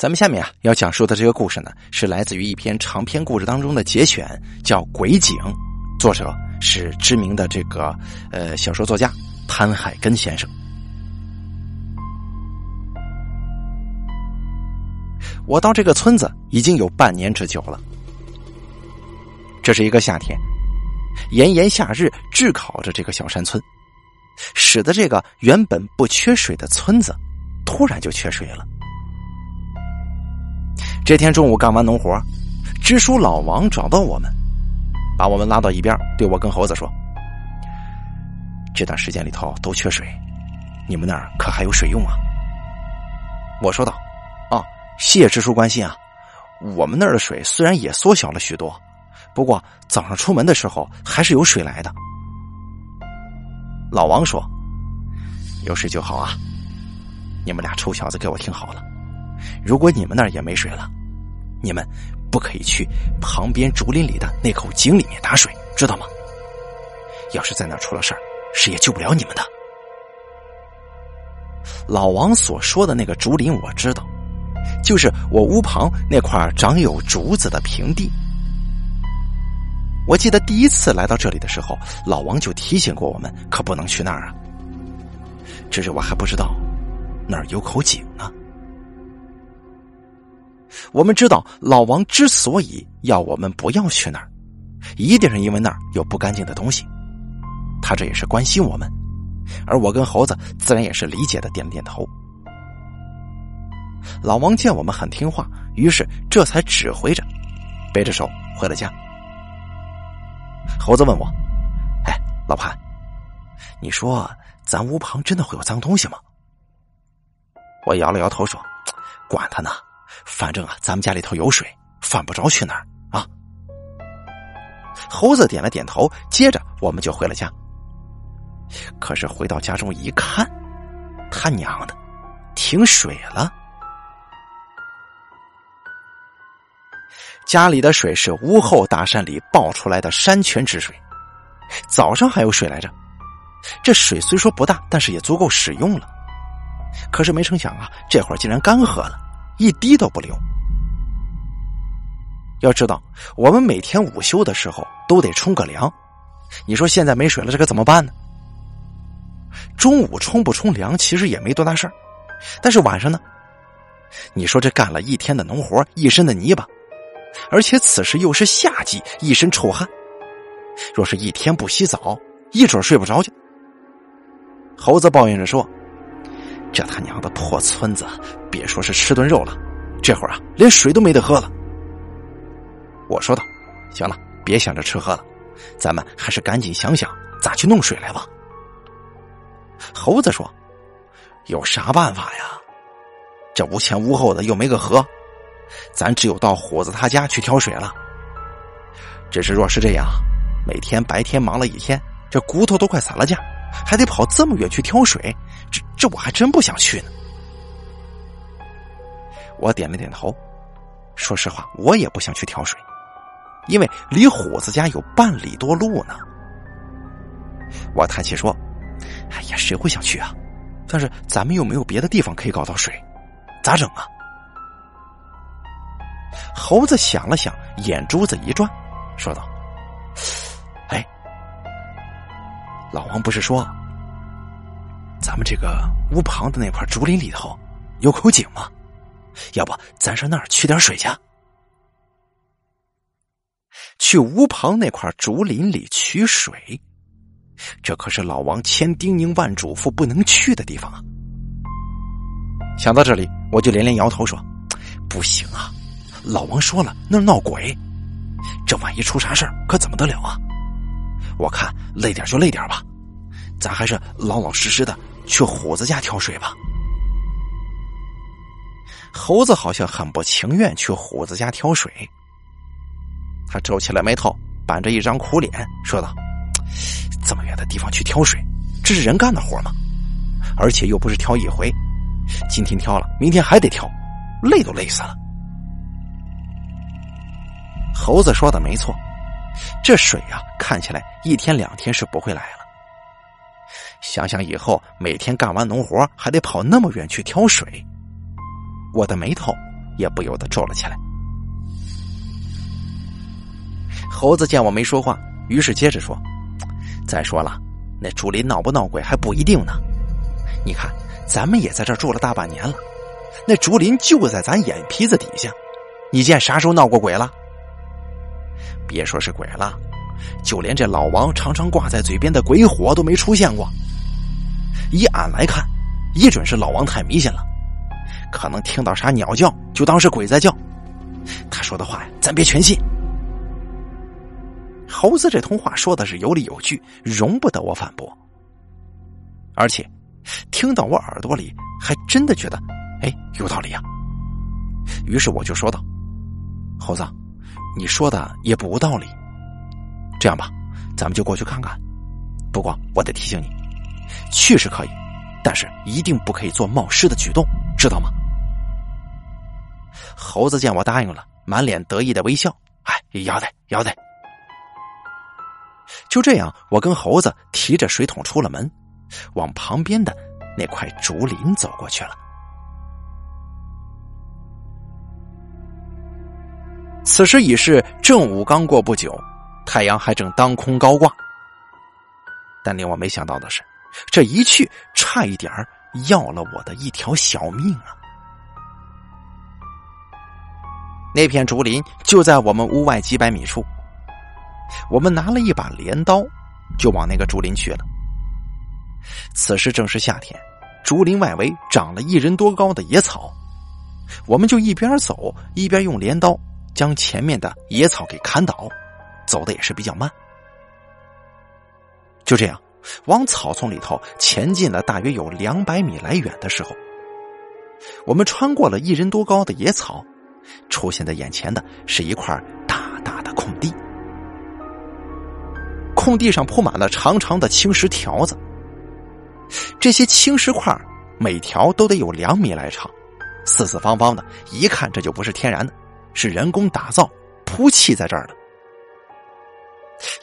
咱们下面啊要讲述的这个故事呢，是来自于一篇长篇故事当中的节选，叫《鬼井》，作者是知名的这个呃小说作家潘海根先生。我到这个村子已经有半年之久了。这是一个夏天，炎炎夏日炙烤着这个小山村，使得这个原本不缺水的村子，突然就缺水了。这天中午干完农活，支书老王找到我们，把我们拉到一边，对我跟猴子说：“这段时间里头都缺水，你们那儿可还有水用啊？”我说道：“啊，谢支书关心啊，我们那儿的水虽然也缩小了许多，不过早上出门的时候还是有水来的。”老王说：“有水就好啊，你们俩臭小子给我听好了。”如果你们那儿也没水了，你们不可以去旁边竹林里的那口井里面打水，知道吗？要是在那儿出了事儿，谁也救不了你们的。老王所说的那个竹林我知道，就是我屋旁那块长有竹子的平地。我记得第一次来到这里的时候，老王就提醒过我们，可不能去那儿啊。只是我还不知道那儿有口井呢。我们知道老王之所以要我们不要去那儿，一定是因为那儿有不干净的东西。他这也是关心我们，而我跟猴子自然也是理解的，点了点头。老王见我们很听话，于是这才指挥着，背着手回了家。猴子问我：“哎，老潘，你说咱屋旁真的会有脏东西吗？”我摇了摇头说：“管他呢。”反正啊，咱们家里头有水，犯不着去哪儿啊。猴子点了点头，接着我们就回了家。可是回到家中一看，他娘的，停水了！家里的水是屋后大山里爆出来的山泉之水，早上还有水来着。这水虽说不大，但是也足够使用了。可是没成想啊，这会儿竟然干涸了。一滴都不留。要知道，我们每天午休的时候都得冲个凉。你说现在没水了，这可怎么办呢？中午冲不冲凉其实也没多大事儿，但是晚上呢？你说这干了一天的农活，一身的泥巴，而且此时又是夏季，一身臭汗。若是一天不洗澡，一准睡不着觉。猴子抱怨着说。这他娘的破村子，别说是吃顿肉了，这会儿啊，连水都没得喝了。我说道：“行了，别想着吃喝了，咱们还是赶紧想想咋去弄水来吧。”猴子说：“有啥办法呀？这无前无后的又没个河，咱只有到虎子他家去挑水了。只是若是这样，每天白天忙了一天，这骨头都快散了架。”还得跑这么远去挑水，这这我还真不想去呢。我点了点头，说实话，我也不想去挑水，因为离虎子家有半里多路呢。我叹气说：“哎呀，谁会想去啊？但是咱们又没有别的地方可以搞到水，咋整啊？”猴子想了想，眼珠子一转，说道。老王不是说，咱们这个屋旁的那块竹林里头有口井吗？要不咱上那儿取点水去？去屋旁那块竹林里取水，这可是老王千叮咛万嘱咐不能去的地方啊！想到这里，我就连连摇头说：“不行啊！老王说了，那儿闹鬼，这万一出啥事，可怎么得了啊？”我看累点就累点吧，咱还是老老实实的去虎子家挑水吧。猴子好像很不情愿去虎子家挑水，他皱起了眉头，板着一张苦脸，说道：“这么远的地方去挑水，这是人干的活吗？而且又不是挑一回，今天挑了，明天还得挑，累都累死了。”猴子说的没错。这水呀，看起来一天两天是不会来了。想想以后每天干完农活还得跑那么远去挑水，我的眉头也不由得皱了起来。猴子见我没说话，于是接着说：“再说了，那竹林闹不闹鬼还不一定呢。你看，咱们也在这住了大半年了，那竹林就在咱眼皮子底下，你见啥时候闹过鬼了？别说是鬼了，就连这老王常常挂在嘴边的鬼火都没出现过。以俺来看，一准是老王太迷信了，可能听到啥鸟叫就当是鬼在叫。他说的话呀，咱别全信。”猴子这通话说的是有理有据，容不得我反驳。而且，听到我耳朵里，还真的觉得，哎，有道理啊。于是我就说道：“猴子，你说的也不无道理。这样吧，咱们就过去看看。不过我得提醒你，去是可以，但是一定不可以做冒失的举动，知道吗？”猴子见我答应了，满脸得意的微笑：“哎，要得，要得。”就这样，我跟猴子提着水桶出了门，往旁边的那块竹林走过去了。此时已是正午刚过不久，太阳还正当空高挂。但令我没想到的是，这一去差一点要了我的一条小命啊！那片竹林就在我们屋外几百米处。我们拿了一把镰刀，就往那个竹林去了。此时正是夏天，竹林外围长了一人多高的野草，我们就一边走一边用镰刀将前面的野草给砍倒，走的也是比较慢。就这样，往草丛里头前进了大约有两百米来远的时候，我们穿过了一人多高的野草，出现在眼前的是一块大大的空地。空地上铺满了长长的青石条子，这些青石块每条都得有两米来长，四四方方的，一看这就不是天然的，是人工打造铺砌在这儿的。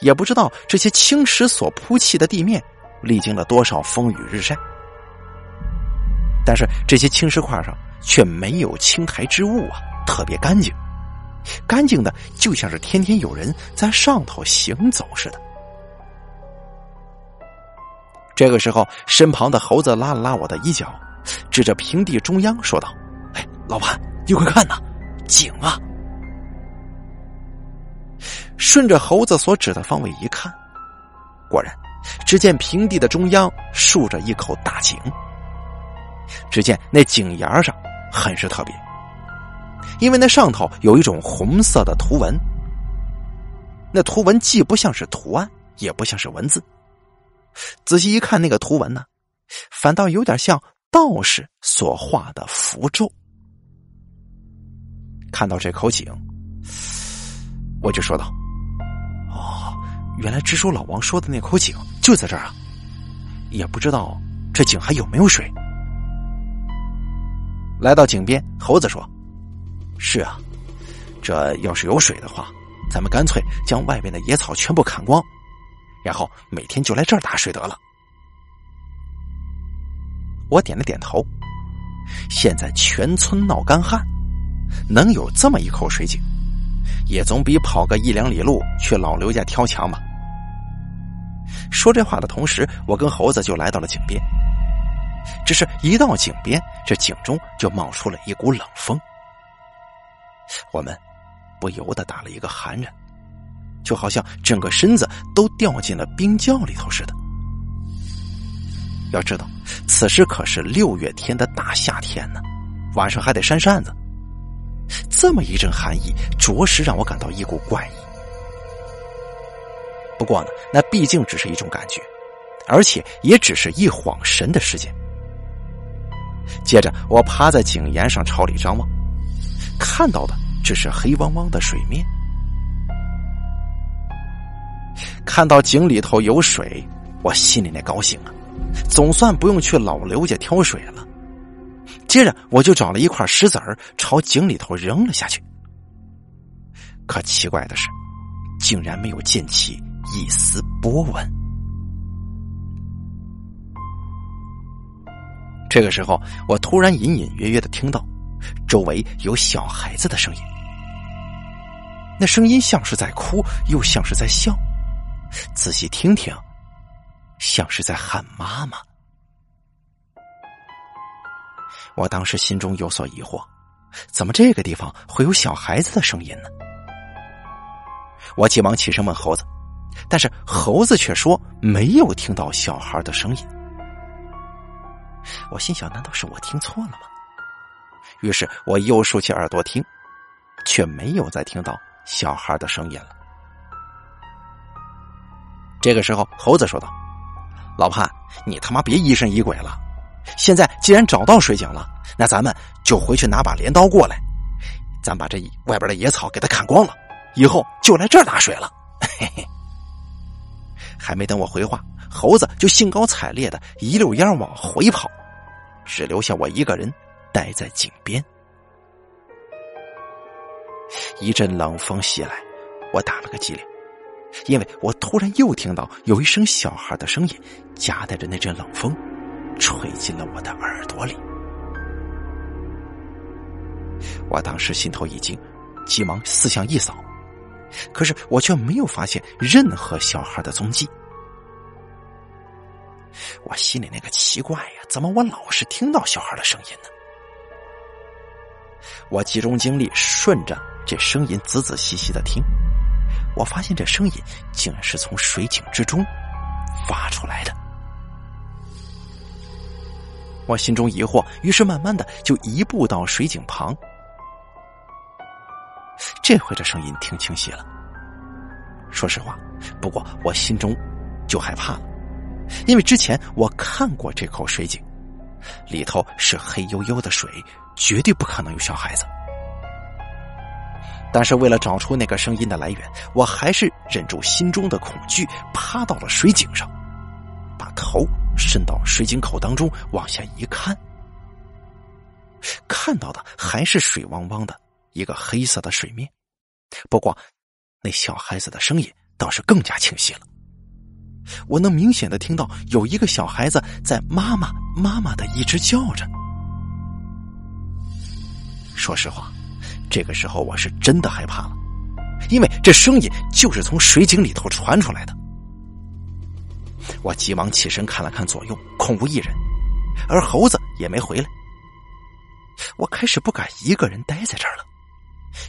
也不知道这些青石所铺砌的地面历经了多少风雨日晒，但是这些青石块上却没有青苔之物啊，特别干净，干净的就像是天天有人在上头行走似的。这个时候，身旁的猴子拉了拉我的衣角，指着平地中央说道：“哎，老板，你快看呐，井啊！”顺着猴子所指的方位一看，果然，只见平地的中央竖着一口大井。只见那井沿上很是特别，因为那上头有一种红色的图文。那图文既不像是图案，也不像是文字。仔细一看，那个图文呢，反倒有点像道士所画的符咒。看到这口井，我就说道：“哦，原来支书老王说的那口井就在这儿啊！也不知道这井还有没有水。”来到井边，猴子说：“是啊，这要是有水的话，咱们干脆将外边的野草全部砍光。”然后每天就来这儿打水得了。我点了点头。现在全村闹干旱，能有这么一口水井，也总比跑个一两里路去老刘家挑强吧。说这话的同时，我跟猴子就来到了井边。只是一到井边，这井中就冒出了一股冷风，我们不由得打了一个寒颤。就好像整个身子都掉进了冰窖里头似的。要知道，此时可是六月天的大夏天呢，晚上还得扇扇子。这么一阵寒意，着实让我感到一股怪异。不过呢，那毕竟只是一种感觉，而且也只是一晃神的时间。接着，我趴在井沿上朝里张望，看到的只是黑汪汪的水面。看到井里头有水，我心里那高兴啊，总算不用去老刘家挑水了。接着，我就找了一块石子儿朝井里头扔了下去。可奇怪的是，竟然没有溅起一丝波纹。这个时候，我突然隐隐约约的听到周围有小孩子的声音，那声音像是在哭，又像是在笑。仔细听听，像是在喊妈妈。我当时心中有所疑惑，怎么这个地方会有小孩子的声音呢？我急忙起身问猴子，但是猴子却说没有听到小孩的声音。我心想，难道是我听错了吗？于是我又竖起耳朵听，却没有再听到小孩的声音了。这个时候，猴子说道：“老潘，你他妈别疑神疑鬼了。现在既然找到水井了，那咱们就回去拿把镰刀过来，咱把这外边的野草给它砍光了，以后就来这儿打水了。”嘿嘿。还没等我回话，猴子就兴高采烈的一溜烟往回跑，只留下我一个人待在井边。一阵冷风袭来，我打了个激灵。因为我突然又听到有一声小孩的声音，夹带着那阵冷风，吹进了我的耳朵里。我当时心头一惊，急忙四下一扫，可是我却没有发现任何小孩的踪迹。我心里那个奇怪呀，怎么我老是听到小孩的声音呢？我集中精力，顺着这声音仔仔细细的听。我发现这声音竟然是从水井之中发出来的，我心中疑惑，于是慢慢的就移步到水井旁。这回这声音听清晰了。说实话，不过我心中就害怕了，因为之前我看过这口水井，里头是黑黝黝的水，绝对不可能有小孩子。但是为了找出那个声音的来源，我还是忍住心中的恐惧，趴到了水井上，把头伸到水井口当中，往下一看，看到的还是水汪汪的一个黑色的水面，不过那小孩子的声音倒是更加清晰了。我能明显的听到有一个小孩子在“妈妈，妈妈”的一直叫着。说实话。这个时候我是真的害怕了，因为这声音就是从水井里头传出来的。我急忙起身看了看左右，空无一人，而猴子也没回来。我开始不敢一个人待在这儿了，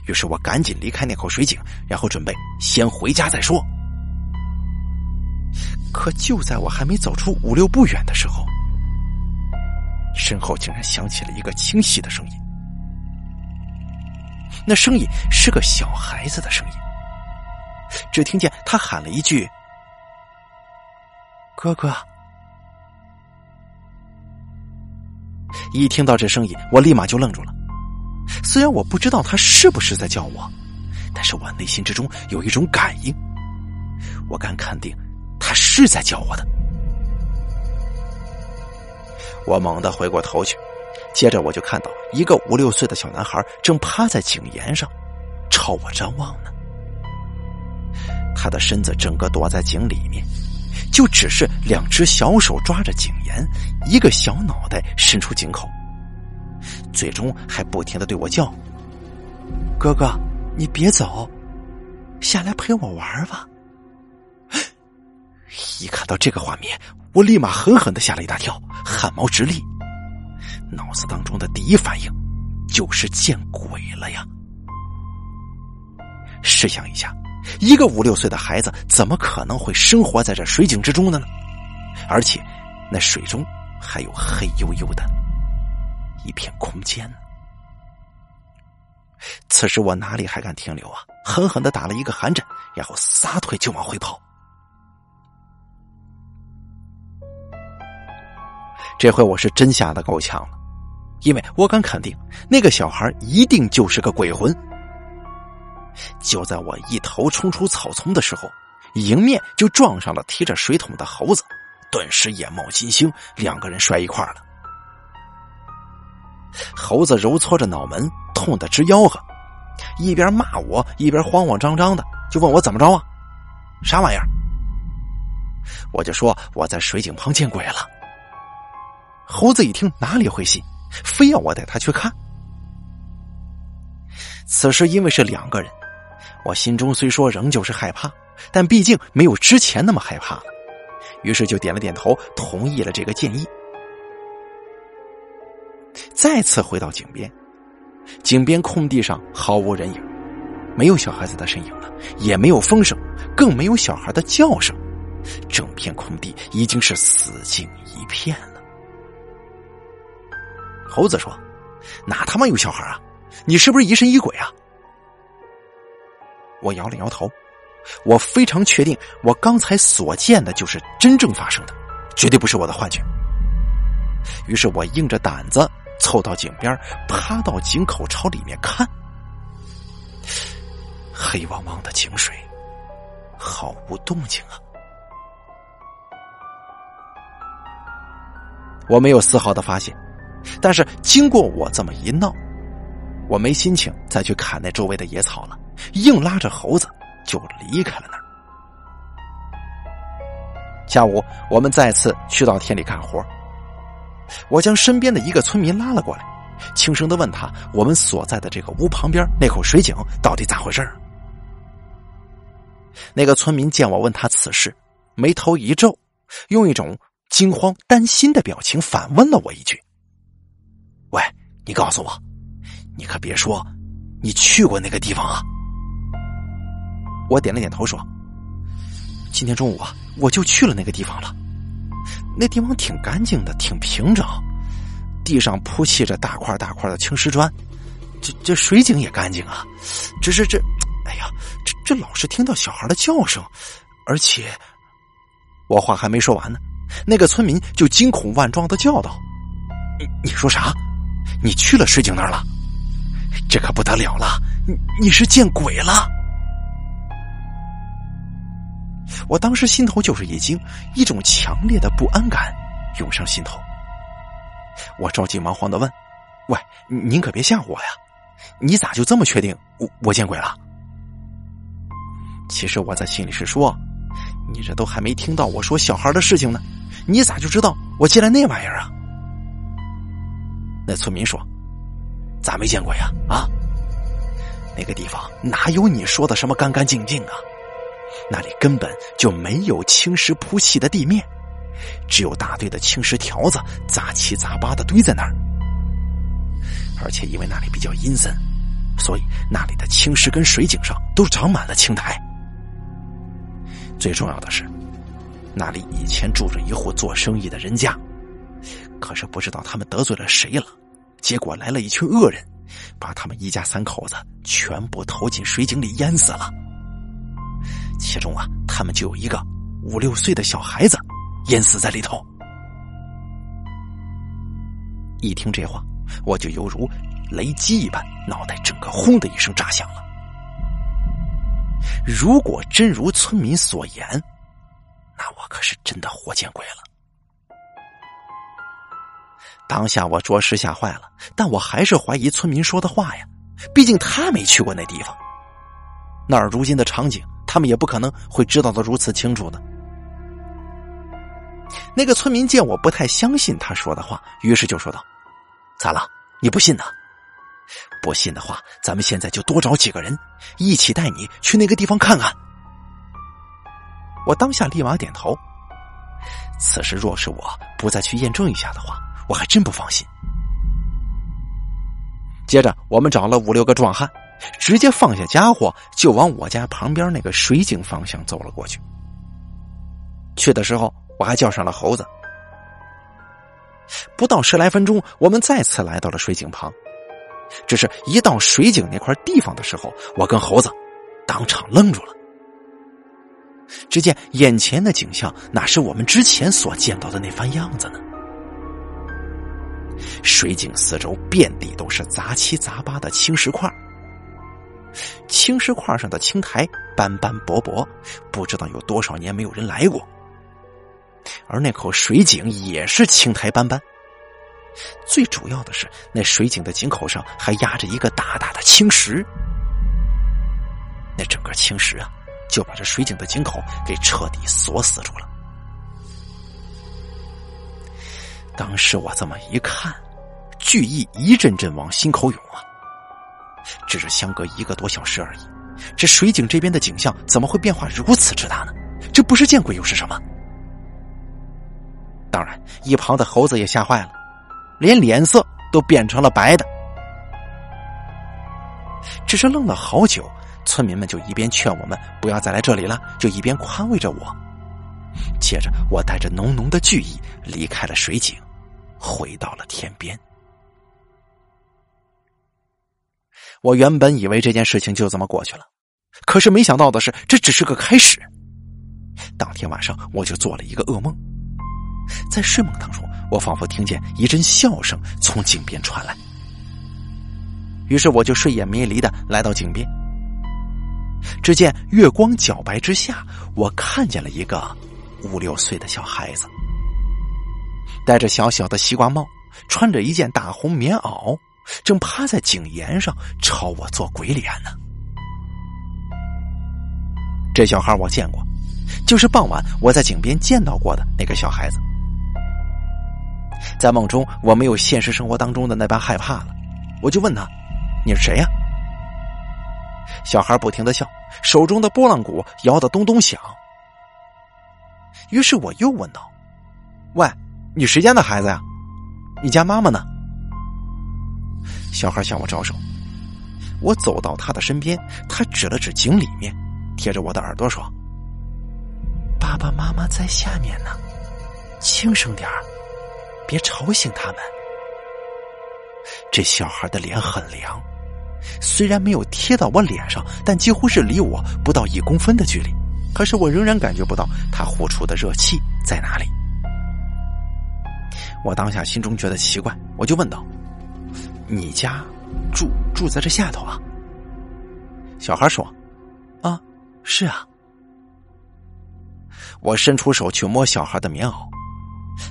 于是我赶紧离开那口水井，然后准备先回家再说。可就在我还没走出五六步远的时候，身后竟然响起了一个清晰的声音。那声音是个小孩子的声音，只听见他喊了一句：“哥哥。”一听到这声音，我立马就愣住了。虽然我不知道他是不是在叫我，但是我内心之中有一种感应，我敢肯定他是在叫我的。我猛地回过头去。接着我就看到一个五六岁的小男孩正趴在井沿上，朝我张望呢。他的身子整个躲在井里面，就只是两只小手抓着井沿，一个小脑袋伸出井口，最终还不停的对我叫：“哥哥，你别走，下来陪我玩吧。”一看到这个画面，我立马狠狠的吓了一大跳，汗毛直立。脑子当中的第一反应就是见鬼了呀！试想一下，一个五六岁的孩子怎么可能会生活在这水井之中的呢？而且，那水中还有黑黝黝的一片空间。此时我哪里还敢停留啊？狠狠的打了一个寒颤，然后撒腿就往回跑。这回我是真吓得够呛了。因为我敢肯定，那个小孩一定就是个鬼魂。就在我一头冲出草丛的时候，迎面就撞上了提着水桶的猴子，顿时眼冒金星，两个人摔一块了。猴子揉搓着脑门，痛得直吆喝，一边骂我，一边慌慌张张的就问我怎么着啊？啥玩意儿？我就说我在水井旁见鬼了。猴子一听，哪里会信？非要我带他去看，此时因为是两个人，我心中虽说仍旧是害怕，但毕竟没有之前那么害怕了，于是就点了点头，同意了这个建议。再次回到井边，井边空地上毫无人影，没有小孩子的身影了，也没有风声，更没有小孩的叫声，整片空地已经是死静一片了。猴子说：“哪他妈有小孩啊？你是不是疑神疑鬼啊？”我摇了摇头，我非常确定，我刚才所见的就是真正发生的，绝对不是我的幻觉。于是我硬着胆子。凑到井边，趴到井口朝里面看，黑汪汪的井水，毫无动静啊！我没有丝毫的发现，但是经过我这么一闹，我没心情再去砍那周围的野草了，硬拉着猴子就离开了那儿。下午，我们再次去到田里干活。我将身边的一个村民拉了过来，轻声的问他：“我们所在的这个屋旁边那口水井到底咋回事？”那个村民见我问他此事，眉头一皱，用一种惊慌担心的表情反问了我一句：“喂，你告诉我，你可别说你去过那个地方啊！”我点了点头说：“今天中午啊，我就去了那个地方了。”那地方挺干净的，挺平整，地上铺砌着大块大块的青石砖，这这水井也干净啊。只是这，哎呀，这这老是听到小孩的叫声，而且，我话还没说完呢，那个村民就惊恐万状的叫道：“你你说啥？你去了水井那儿了？这可不得了了！你你是见鬼了！”我当时心头就是一惊，一种强烈的不安感涌上心头。我着急忙慌的问：“喂，您可别吓唬我呀！你咋就这么确定我我见鬼了？”其实我在心里是说：“你这都还没听到我说小孩的事情呢，你咋就知道我见了那玩意儿啊？”那村民说：“咋没见过呀？啊，那个地方哪有你说的什么干干净净啊？”那里根本就没有青石铺砌的地面，只有大堆的青石条子杂七杂八的堆在那儿。而且因为那里比较阴森，所以那里的青石跟水井上都长满了青苔。最重要的是，那里以前住着一户做生意的人家，可是不知道他们得罪了谁了，结果来了一群恶人，把他们一家三口子全部投进水井里淹死了。其中啊，他们就有一个五六岁的小孩子淹死在里头。一听这话，我就犹如雷击一般，脑袋整个轰的一声炸响了。如果真如村民所言，那我可是真的活见鬼了。当下我着实吓坏了，但我还是怀疑村民说的话呀，毕竟他没去过那地方。那儿如今的场景。他们也不可能会知道的如此清楚的。那个村民见我不太相信他说的话，于是就说道：“咋了？你不信呢？不信的话，咱们现在就多找几个人，一起带你去那个地方看看。”我当下立马点头。此时若是我不再去验证一下的话，我还真不放心。接着，我们找了五六个壮汉。直接放下家伙，就往我家旁边那个水井方向走了过去。去的时候，我还叫上了猴子。不到十来分钟，我们再次来到了水井旁。只是一到水井那块地方的时候，我跟猴子当场愣住了。只见眼前的景象，哪是我们之前所见到的那番样子呢？水井四周遍地都是杂七杂八的青石块。青石块上的青苔斑斑驳驳，不知道有多少年没有人来过。而那口水井也是青苔斑斑。最主要的是，那水井的井口上还压着一个大大的青石。那整个青石啊，就把这水井的井口给彻底锁死住了。当时我这么一看，惧意一阵阵往心口涌啊。只是相隔一个多小时而已，这水井这边的景象怎么会变化如此之大呢？这不是见鬼又是什么？当然，一旁的猴子也吓坏了，连脸色都变成了白的。只是愣了好久，村民们就一边劝我们不要再来这里了，就一边宽慰着我。接着，我带着浓浓的惧意离开了水井，回到了天边。我原本以为这件事情就这么过去了，可是没想到的是，这只是个开始。当天晚上，我就做了一个噩梦，在睡梦当中，我仿佛听见一阵笑声从井边传来。于是我就睡眼迷离的来到井边，只见月光皎白之下，我看见了一个五六岁的小孩子，戴着小小的西瓜帽，穿着一件大红棉袄，正趴在井沿上朝我做鬼脸呢。这小孩我见过，就是傍晚我在井边见到过的那个小孩子。在梦中，我没有现实生活当中的那般害怕了，我就问他。你是谁呀？小孩不停的笑，手中的拨浪鼓摇得咚咚响。于是我又问道：“喂，你谁家的孩子呀？你家妈妈呢？”小孩向我招手，我走到他的身边，他指了指井里面，贴着我的耳朵说：“爸爸妈妈在下面呢，轻声点别吵醒他们。”这小孩的脸很凉，虽然没有贴到我脸上，但几乎是离我不到一公分的距离。可是我仍然感觉不到他呼出的热气在哪里。我当下心中觉得奇怪，我就问道：“你家住住在这下头啊？”小孩说：“啊，是啊。”我伸出手去摸小孩的棉袄，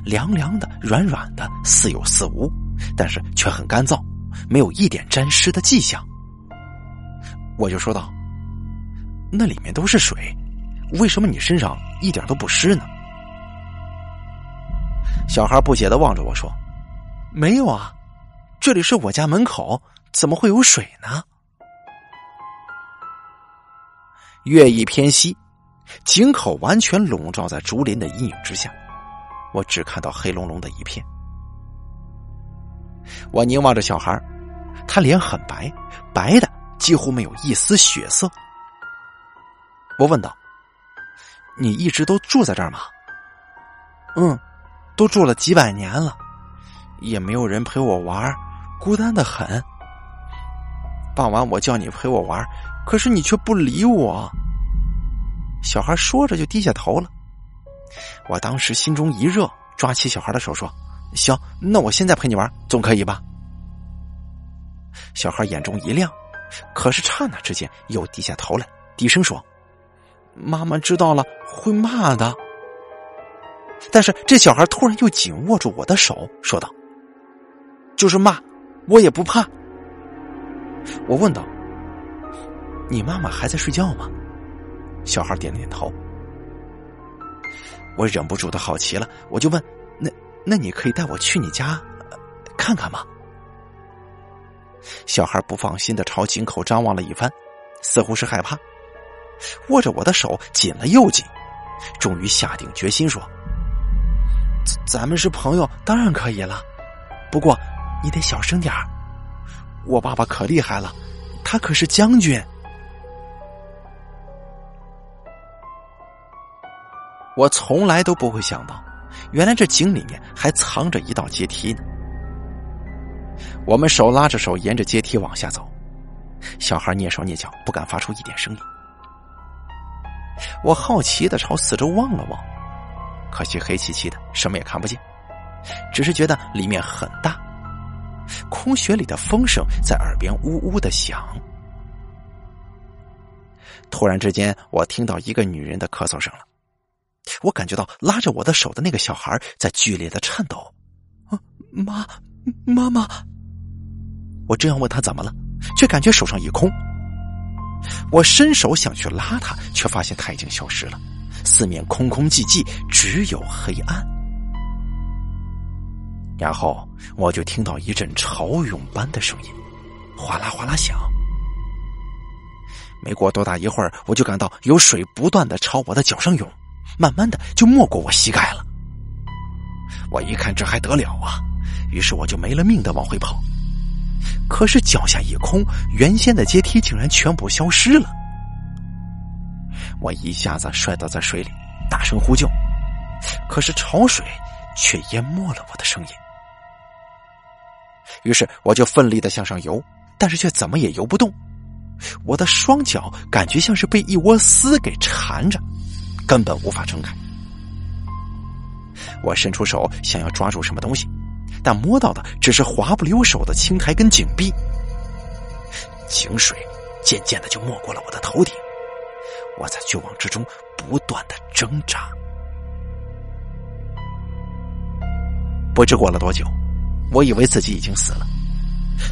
凉凉的、软软的，似有似无。但是却很干燥，没有一点沾湿的迹象。我就说道：“那里面都是水，为什么你身上一点都不湿呢？”小孩不解的望着我说：“没有啊，这里是我家门口，怎么会有水呢？”月已偏西，井口完全笼罩在竹林的阴影之下，我只看到黑隆隆的一片。我凝望着小孩，他脸很白，白的几乎没有一丝血色。我问道：“你一直都住在这儿吗？”“嗯，都住了几百年了，也没有人陪我玩，孤单的很。傍晚我叫你陪我玩，可是你却不理我。”小孩说着就低下头了。我当时心中一热，抓起小孩的手说。行，那我现在陪你玩，总可以吧？小孩眼中一亮，可是刹那之间又低下头来，低声说：“妈妈知道了会骂的。”但是这小孩突然又紧握住我的手，说道：“就是骂，我也不怕。”我问道：“你妈妈还在睡觉吗？”小孩点点头。我忍不住的好奇了，我就问：“那？”那你可以带我去你家看看吗？小孩不放心的朝井口张望了一番，似乎是害怕，握着我的手紧了又紧，终于下定决心说：“咱们是朋友，当然可以了。不过你得小声点儿，我爸爸可厉害了，他可是将军。”我从来都不会想到。原来这井里面还藏着一道阶梯呢。我们手拉着手，沿着阶梯往下走。小孩蹑手蹑脚，不敢发出一点声音。我好奇的朝四周望了望，可惜黑漆漆的，什么也看不见。只是觉得里面很大，空穴里的风声在耳边呜呜的响。突然之间，我听到一个女人的咳嗽声了。我感觉到拉着我的手的那个小孩在剧烈的颤抖，妈，妈妈！我正要问他怎么了，却感觉手上一空。我伸手想去拉他，却发现他已经消失了，四面空空寂寂，只有黑暗。然后我就听到一阵潮涌般的声音，哗啦哗啦响，没过多大一会儿，我就感到有水不断的朝我的脚上涌，慢慢的就没过我膝盖了。我一看这还得了啊，于是我就没了命的往回跑。可是脚下一空，原先的阶梯竟然全部消失了。我一下子摔倒在水里，大声呼救，可是潮水却淹没了我的声音。于是我就奋力的向上游，但是却怎么也游不动。我的双脚感觉像是被一窝丝给缠着，根本无法撑开。我伸出手想要抓住什么东西，但摸到的只是滑不溜手的青苔跟井壁。井水渐渐的就没过了我的头顶，我在绝望之中不断的挣扎。不知过了多久，我以为自己已经死了，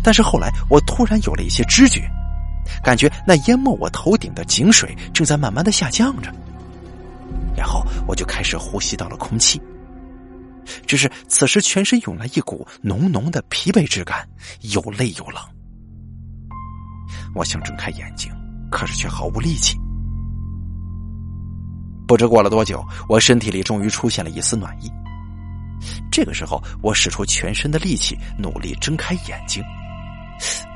但是后来我突然有了一些知觉。感觉那淹没我头顶的井水正在慢慢的下降着，然后我就开始呼吸到了空气。只是此时全身涌来一股浓浓的疲惫之感，又累又冷。我想睁开眼睛，可是却毫无力气。不知过了多久，我身体里终于出现了一丝暖意。这个时候，我使出全身的力气，努力睁开眼睛。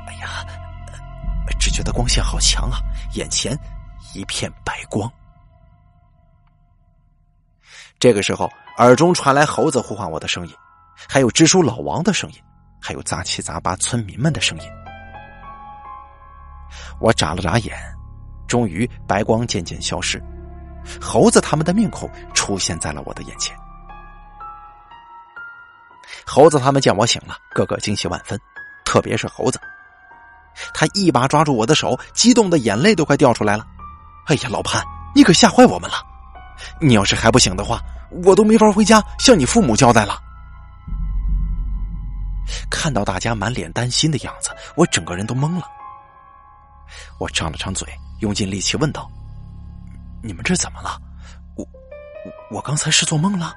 哎呀只觉得光线好强啊！眼前一片白光。这个时候，耳中传来猴子呼唤我的声音，还有支书老王的声音，还有杂七杂八村民们的声音。我眨了眨眼，终于白光渐渐消失，猴子他们的面孔出现在了我的眼前。猴子他们见我醒了，个个惊喜万分，特别是猴子。他一把抓住我的手，激动的眼泪都快掉出来了。哎呀，老潘，你可吓坏我们了！你要是还不醒的话，我都没法回家向你父母交代了。看到大家满脸担心的样子，我整个人都懵了。我张了张嘴，用尽力气问道：“你们这怎么了？我我我刚才是做梦了？”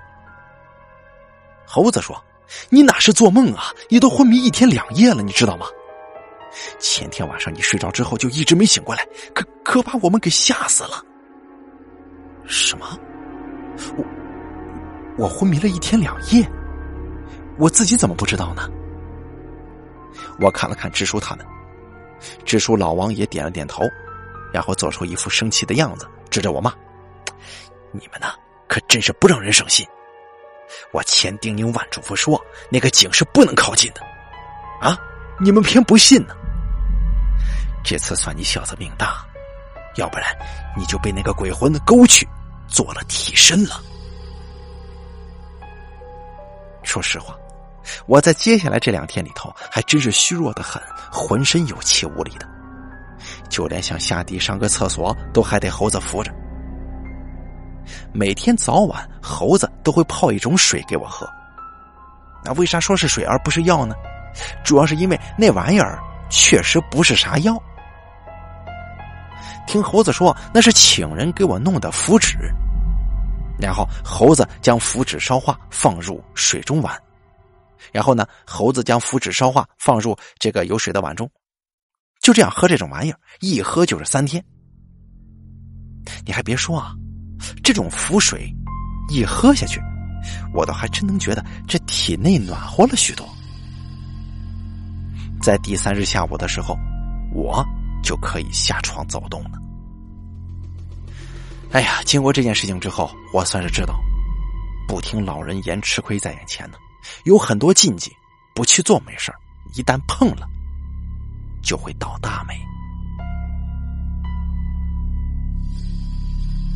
猴子说：“你哪是做梦啊？你都昏迷一天两夜了，你知道吗？”前天晚上你睡着之后就一直没醒过来，可可把我们给吓死了。什么？我我昏迷了一天两夜，我自己怎么不知道呢？我看了看支书他们，支书老王也点了点头，然后做出一副生气的样子，指着我骂：“你们呢，可真是不让人省心！我千叮咛万嘱咐说，那个井是不能靠近的，啊，你们偏不信呢。”这次算你小子命大，要不然你就被那个鬼魂勾去做了替身了。说实话，我在接下来这两天里头还真是虚弱的很，浑身有气无力的，就连想下地上个厕所都还得猴子扶着。每天早晚，猴子都会泡一种水给我喝。那为啥说是水而不是药呢？主要是因为那玩意儿确实不是啥药。听猴子说，那是请人给我弄的符纸，然后猴子将符纸烧化，放入水中碗，然后呢，猴子将符纸烧化，放入这个有水的碗中，就这样喝这种玩意儿，一喝就是三天。你还别说啊，这种符水一喝下去，我倒还真能觉得这体内暖和了许多。在第三日下午的时候，我。就可以下床走动了。哎呀，经过这件事情之后，我算是知道，不听老人言，吃亏在眼前呢。有很多禁忌，不去做没事一旦碰了，就会倒大霉。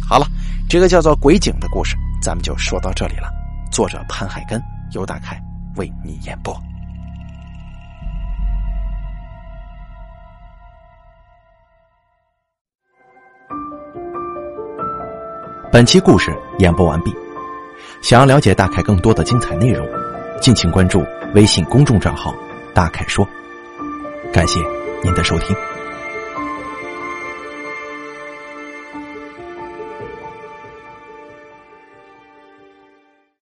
好了，这个叫做鬼井的故事，咱们就说到这里了。作者潘海根，由大凯为你演播。本期故事演播完毕。想要了解大凯更多的精彩内容，敬请关注微信公众账号“大凯说”。感谢您的收听。